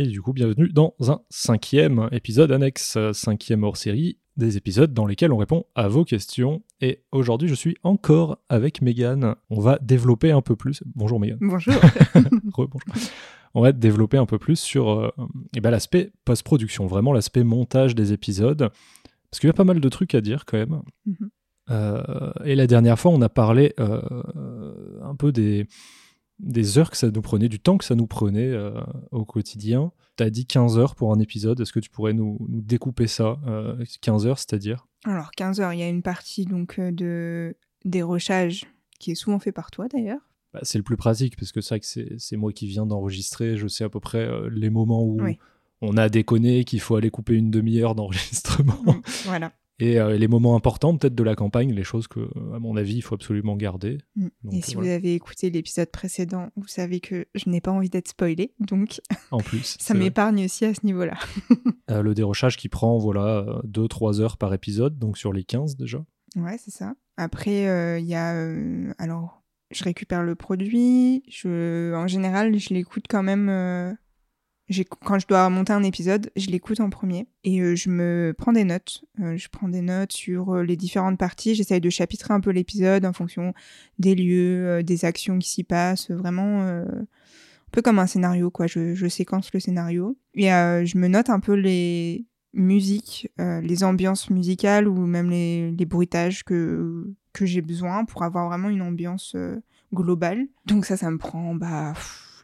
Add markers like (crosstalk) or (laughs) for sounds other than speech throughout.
Et du coup, bienvenue dans un cinquième épisode annexe, cinquième hors série, des épisodes dans lesquels on répond à vos questions. Et aujourd'hui, je suis encore avec Megan. On va développer un peu plus. Bonjour Megan. Bonjour. (laughs) bonjour. On va développer un peu plus sur euh, eh ben, l'aspect post-production, vraiment l'aspect montage des épisodes. Parce qu'il y a pas mal de trucs à dire quand même. Mhm. Euh, et la dernière fois, on a parlé euh, un peu des, des heures que ça nous prenait, du temps que ça nous prenait euh, au quotidien. Tu as dit 15 heures pour un épisode. Est-ce que tu pourrais nous, nous découper ça 15 heures, c'est-à-dire? Alors, 15 heures, il y a une partie donc de dérochage qui est souvent fait par toi d'ailleurs. Bah, c'est le plus pratique parce que c'est vrai que c'est moi qui viens d'enregistrer. Je sais à peu près les moments où Oui. on a déconné, qu'il faut aller couper une demi-heure d'enregistrement. (laughs) Voilà. Et euh, les moments importants peut-être de la campagne, les choses que, à mon avis, il faut absolument garder. Mm. Donc, Et si voilà. vous avez écouté l'épisode précédent, vous savez que je n'ai pas envie d'être spoilée, donc En plus, (laughs) ça m'épargne aussi à ce niveau-là. (laughs) Euh, le dérochage qui prend voilà 2-3 heures par épisode, donc sur les 15 déjà. Ouais, c'est ça. Après, euh, il y a. euh, alors, je récupère le produit. Je, en général, je l'écoute quand même. Quand je dois monter un épisode, je l'écoute en premier et euh, je me prends des notes. Euh, je prends des notes sur euh, les différentes parties. J'essaye de chapitrer un peu l'épisode en fonction des lieux, des actions qui s'y passent. Vraiment, un peu comme un scénario, quoi. Je, séquence le scénario et je me note un peu les musiques, les ambiances musicales ou même les, bruitages que, que j'ai besoin pour avoir vraiment une ambiance globale. Donc ça, ça me prend bah,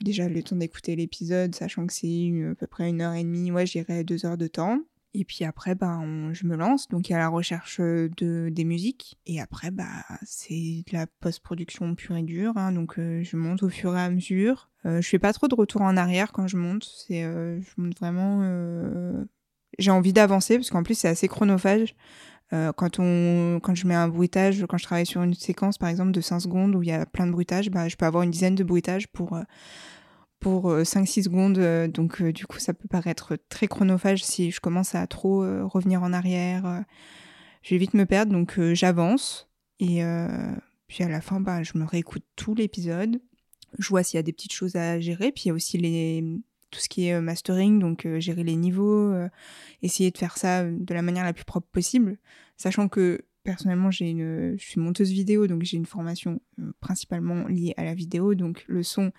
déjà le temps d'écouter l'épisode, sachant que c'est à peu près une heure et demie, ouais, j'irai deux heures de temps. Et puis après, bah, je me lance, donc il y a la recherche de, des musiques. Et après, bah, c'est de la post-production pure et dure, hein, donc euh, je monte au fur et à mesure. Euh, je fais pas trop de retour en arrière quand je monte, c'est, euh, je monte vraiment... euh, J'ai envie d'avancer, parce qu'en plus c'est assez chronophage. Euh, quand, on, quand je mets un bruitage, quand je travaille sur une séquence par exemple de 5 secondes où il y a plein de bruitages, bah, je peux avoir une dizaine de bruitages pour, euh, pour euh, 5-6 secondes. euh, donc euh, du coup ça peut paraître très chronophage si je commence à trop revenir en arrière. je vais vite me perdre, donc j'avance. Et puis à la fin, bah, je me réécoute tout l'épisode. Je vois s'il y a des petites choses à gérer. Puis il y a aussi les, tout ce qui est euh, mastering, donc euh, gérer les niveaux, euh, essayer de faire ça de la manière la plus propre possible, sachant que personnellement j'ai une, je suis monteuse vidéo, donc j'ai une formation euh, principalement liée à la vidéo, donc le son,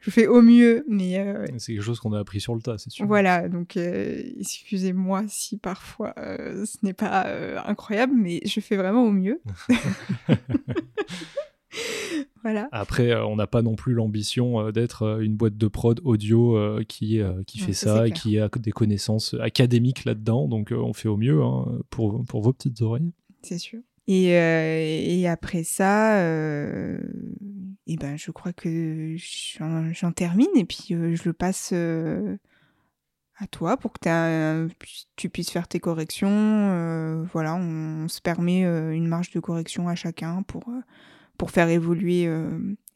je fais au mieux, mais euh, C'est quelque chose qu'on a appris sur le tas, c'est sûr. voilà, donc euh, excusez-moi si parfois ce n'est pas incroyable, mais je fais vraiment au mieux. (laughs) (laughs) (laughs) voilà. Après, euh, on n'a pas non plus l'ambition euh, d'être euh, une boîte de prod audio qui, qui Ouais, fait ça, et qui a des connaissances académiques là-dedans. Donc, on fait au mieux hein, pour, pour vos petites oreilles. c'est sûr. Et, euh, et après ça, euh, et ben, je crois que j'en termine et puis euh, je le passe à toi pour que tu puisses faire tes corrections. voilà, on, se permet une marge de correction à chacun pour, pour faire évoluer euh,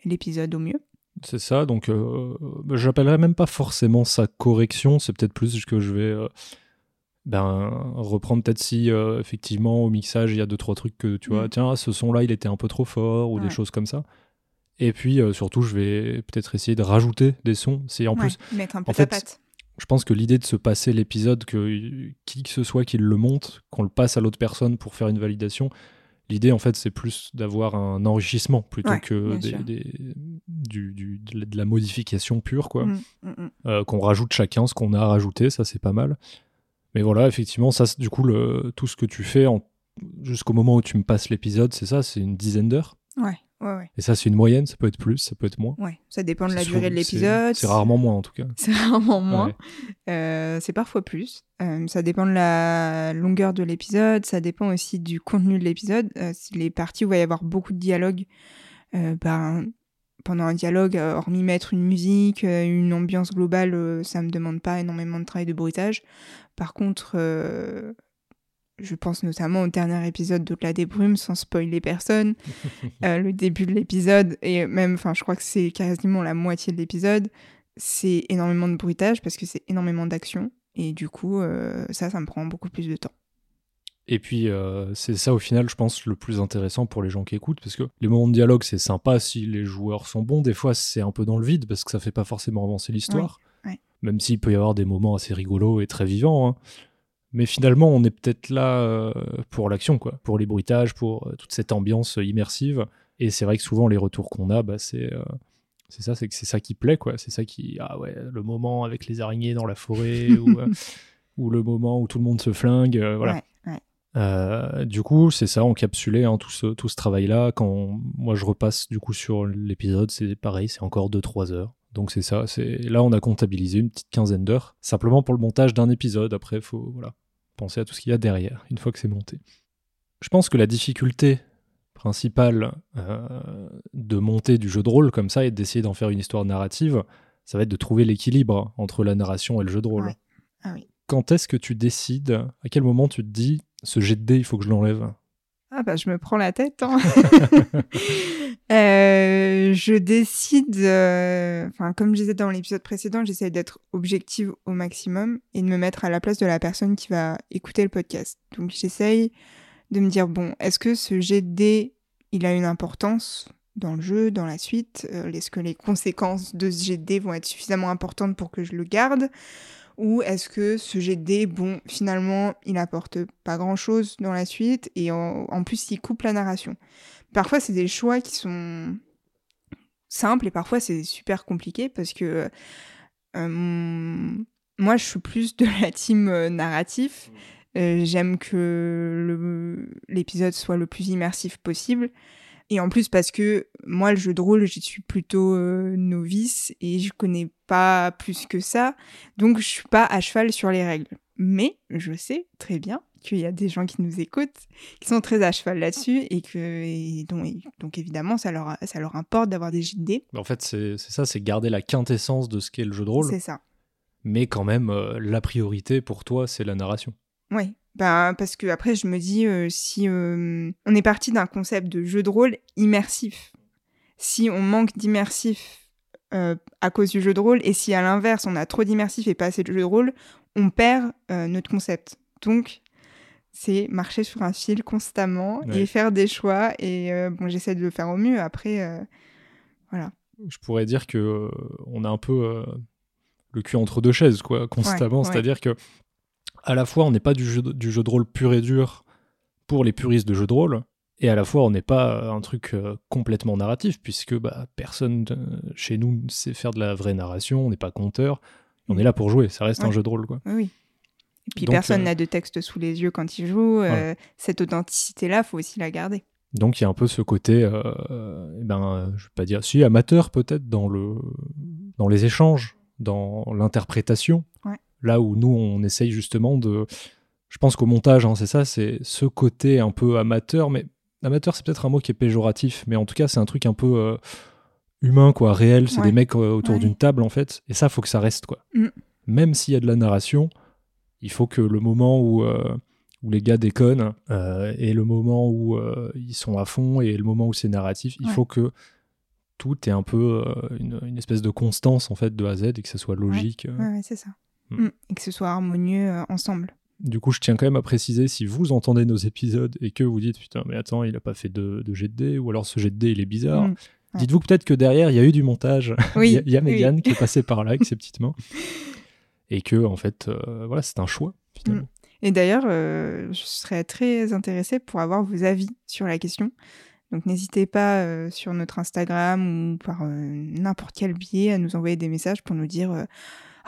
l'épisode au mieux. C'est ça, donc euh, bah, j'appellerais même pas forcément ça correction, c'est peut-être plus que je vais euh, ben, reprendre peut-être si euh, effectivement au mixage il y a deux trois trucs que tu vois, Mm. tiens, ce son-là il était un peu trop fort ou des choses comme ça. Et puis euh, surtout, je vais peut-être essayer de rajouter des sons. En Ouais, plus, mettre un peu en fait, patte. je pense que l'idée de se passer l'épisode, que qui que ce soit qui le monte, qu'on le passe à l'autre personne pour faire une validation, l'idée en fait c'est plus d'avoir un enrichissement plutôt Ouais, que des, du, du- de la- modification pure, quoi. Mm, mm, mm. Euh, qu'on rajoute chacun ce qu'on a rajouté, ça c'est pas mal. Mais voilà, effectivement, ça du coup, le, tout ce que tu fais en- jusqu'au moment où tu me passes l'épisode, c'est ça, c'est une dizaine d'heures? Ouais, ouais, ouais. Et ça c'est une moyenne, ça peut être plus, ça peut être moins. Ouais, ça dépend de la durée de l'épisode. C'est rarement moins en tout cas. (laughs) C'est rarement moins. Ouais. Euh, c'est parfois plus. Euh, ça dépend de la longueur de l'épisode. Ça dépend aussi du contenu de l'épisode. Euh, les parties où il va y avoir beaucoup de dialogue, euh, ben, pendant un dialogue, hormis mettre une musique, une ambiance globale, ça me demande pas énormément de travail de bruitage. Par contre, je pense notamment au dernier épisode d'Au-delà des brumes, sans spoiler personne. (laughs) Euh, le début de l'épisode, et même, enfin, je crois que c'est quasiment la moitié de l'épisode, c'est énormément de bruitage parce que c'est énormément d'action. Et du coup, euh, ça, ça me prend beaucoup plus de temps. Et puis, euh, c'est ça au final, je pense, le plus intéressant pour les gens qui écoutent, parce que les moments de dialogue, c'est sympa si les joueurs sont bons. Des fois, c'est un peu dans le vide, parce que ça fait pas forcément avancer l'histoire. Ouais, ouais. même s'il peut y avoir des moments assez rigolos et très vivants. hein. Mais finalement, on est peut-être là euh, pour l'action, quoi, pour les bruitages, pour euh, toute cette ambiance immersive. Et c'est vrai que souvent, les retours qu'on a, bah, c'est euh, c'est ça, c'est que c'est ça qui plaît, quoi. C'est ça qui, ah ouais, le moment avec les araignées dans la forêt (laughs) ou, euh, ou le moment où tout le monde se flingue, euh, voilà. Ouais, ouais. Euh, du coup, c'est ça, encapsulé, hein, tout ce, tout ce travail-là. Quand moi je repasse du coup sur l'épisode, c'est pareil, c'est encore 2-3 heures. Donc c'est ça, c'est là on a comptabilisé une petite quinzaine d'heures, simplement pour le montage d'un épisode. Après, faut voilà, penser à tout ce qu'il y a derrière, une fois que c'est monté. Je pense que la difficulté principale euh, de monter du jeu de rôle comme ça et d'essayer d'en faire une histoire narrative, ça va être de trouver l'équilibre entre la narration et le jeu de rôle. Ouais. Ah oui. Quand est-ce que tu décides, à quel moment tu te dis, ce jet de dés, il faut que je l'enlève? Ah bah je me prends la tête. hein. (laughs) (laughs) Euh, je décide, euh, enfin comme je disais dans l'épisode précédent, j'essaie d'être objective au maximum et de me mettre à la place de la personne qui va écouter le podcast. Donc j'essaye de me dire bon, est-ce que ce dés, il a une importance dans le jeu, dans la suite? Euh, Est-ce que les conséquences de ce dés vont être suffisamment importantes pour que je le garde? Ou est-ce que ce dés, bon, finalement, il apporte pas grand-chose dans la suite et en plus, il coupe la narration? Parfois, c'est des choix qui sont simples et parfois, c'est super compliqué parce que moi, je suis plus de la team narratif. Euh, J'aime que l'épisode soit le plus immersif possible. Et en plus, parce que moi, le jeu de rôle, j'y suis plutôt euh, novice et je connais pas plus que ça. Donc, je suis pas à cheval sur les règles. Mais je sais très bien qu'il y a des gens qui nous écoutent, qui sont très à cheval là-dessus et que et donc, donc évidemment, ça leur, ça leur importe d'avoir des JD. En fait, c'est ça, c'est garder la quintessence de ce qu'est le jeu de rôle, C'est ça. mais quand même, euh, la priorité pour toi, c'est la narration. Oui. Ben, parce que après, je me dis, euh, si euh, on est parti d'un concept de jeu de rôle immersif, si on manque d'immersif à cause du jeu de rôle, et si à l'inverse, on a trop d'immersif et pas assez de jeu de rôle, on perd notre concept. Donc, c'est marcher sur un fil constamment Ouais. et faire des choix. Et euh, bon, j'essaie de le faire au mieux. Après, euh, voilà. Je pourrais dire que euh, on a un peu le cul entre deux chaises, quoi, constamment. ouais. C'est-à-dire que à la fois, on n'est pas du jeu, de, du jeu de rôle pur et dur pour les puristes de jeu de rôle, et à la fois, on n'est pas un truc complètement narratif, puisque bah, personne chez nous ne sait faire de la vraie narration, on n'est pas conteur, on est là pour jouer, ça reste un jeu de rôle, quoi. Oui. Et puis Donc, personne euh, n'a de texte sous les yeux quand il joue. euh, Voilà. Cette authenticité-là, faut aussi la garder. Donc il y a un peu ce côté, euh, eh ben, je vais pas dire, si amateur peut-être dans le, dans les échanges, dans l'interprétation. Ouais. Là où nous on essaye justement de, je pense qu'au montage, hein, c'est ça, c'est ce côté un peu amateur, mais amateur c'est peut-être un mot qui est péjoratif, mais en tout cas c'est un truc un peu euh, humain quoi, réel. C'est Ouais. des mecs euh, autour Ouais. d'une table en fait, et ça faut que ça reste quoi. Mm. Même s'il y a de la narration, il faut que le moment où euh, où les gars déconnent euh, et le moment où euh, ils sont à fond et le moment où c'est narratif, il Ouais. faut que tout ait un peu une, une espèce de constance en fait de A à Z et que ça soit logique. Ouais, ouais, c'est ça. Mm. Mm. Et que ce soit harmonieux ensemble. Du coup, je tiens quand même à préciser si vous entendez nos épisodes et que vous dites putain mais attends il a pas fait de, de jet de dés ou alors ce jet de dés il est bizarre. Mm. Ouais. Dites-vous peut-être que derrière il y a eu du montage. Oui, (laughs) il y a, a oui. Mégane qui est passée par là avec ses petites mains et que en fait euh, voilà c'est un choix finalement. Et d'ailleurs, euh, je serais très intéressée pour avoir vos avis sur la question. Donc n'hésitez pas euh, sur notre Instagram ou par n'importe quel biais à nous envoyer des messages pour nous dire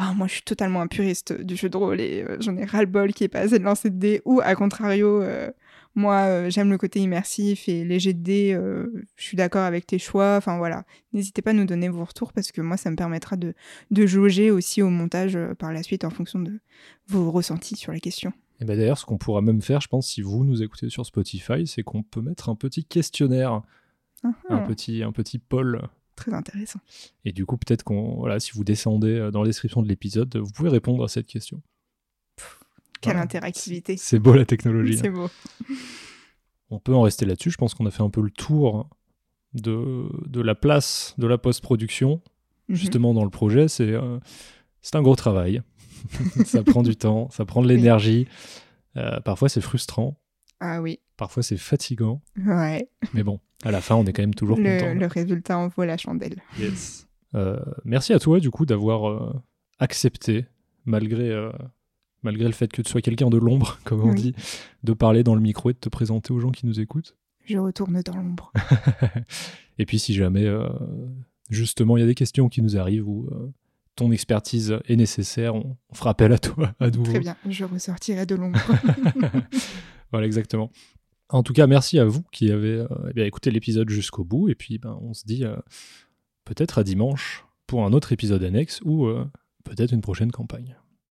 Ah, moi je suis totalement un puriste du jeu de rôle et euh, j'en ai ras-le-bol qui est pas assez de lancer de dés. Ou à contrario, euh, moi euh, j'aime le côté immersif et les jets de dés, je suis d'accord avec tes choix. Enfin voilà, n'hésitez pas à nous donner vos retours parce que moi ça me permettra de, de jauger aussi au montage par la suite en fonction de vos ressentis sur la question. Et ben d'ailleurs, ce qu'on pourra même faire, je pense, si vous nous écoutez sur Spotify, c'est qu'on peut mettre un petit questionnaire, un Ah, petit, un petit poll. Très intéressant. Et du coup, peut-être qu'on, voilà, si vous descendez euh, dans la description de l'épisode, vous pouvez répondre à cette question. Quelle Voilà. interactivité. C'est beau la technologie. C'est beau. (laughs) On peut en rester là-dessus. Je pense qu'on a fait un peu le tour de, de la place de la post-production, Mhm. justement dans le projet. C'est euh, c'est un gros travail. (laughs) ça prend du temps, ça prend de l'énergie. Euh, parfois, c'est frustrant. Ah oui. Parfois, c'est fatigant. Ouais. Mais bon, à la fin, on est quand même toujours content. Le, résultat en vaut la chandelle. Yes. Euh, merci à toi, du coup, d'avoir euh, accepter, malgré, euh, malgré le fait que tu sois quelqu'un de l'ombre, (laughs) comme on Oui. dit, de parler dans le micro et de te présenter aux gens qui nous écoutent. Je retourne dans l'ombre. (laughs) Et puis si jamais, justement, il y a des questions qui nous arrivent euh, ton expertise est nécessaire, on, on fera appel à toi à nouveau. Très bien, je ressortirai de l'ombre. (laughs) voilà, exactement. En tout cas, merci à vous qui avez euh, eh écouté l'épisode jusqu'au bout. Et puis, ben, on se dit euh, peut-être à dimanche pour un autre épisode annexe ou euh, peut-être une prochaine campagne.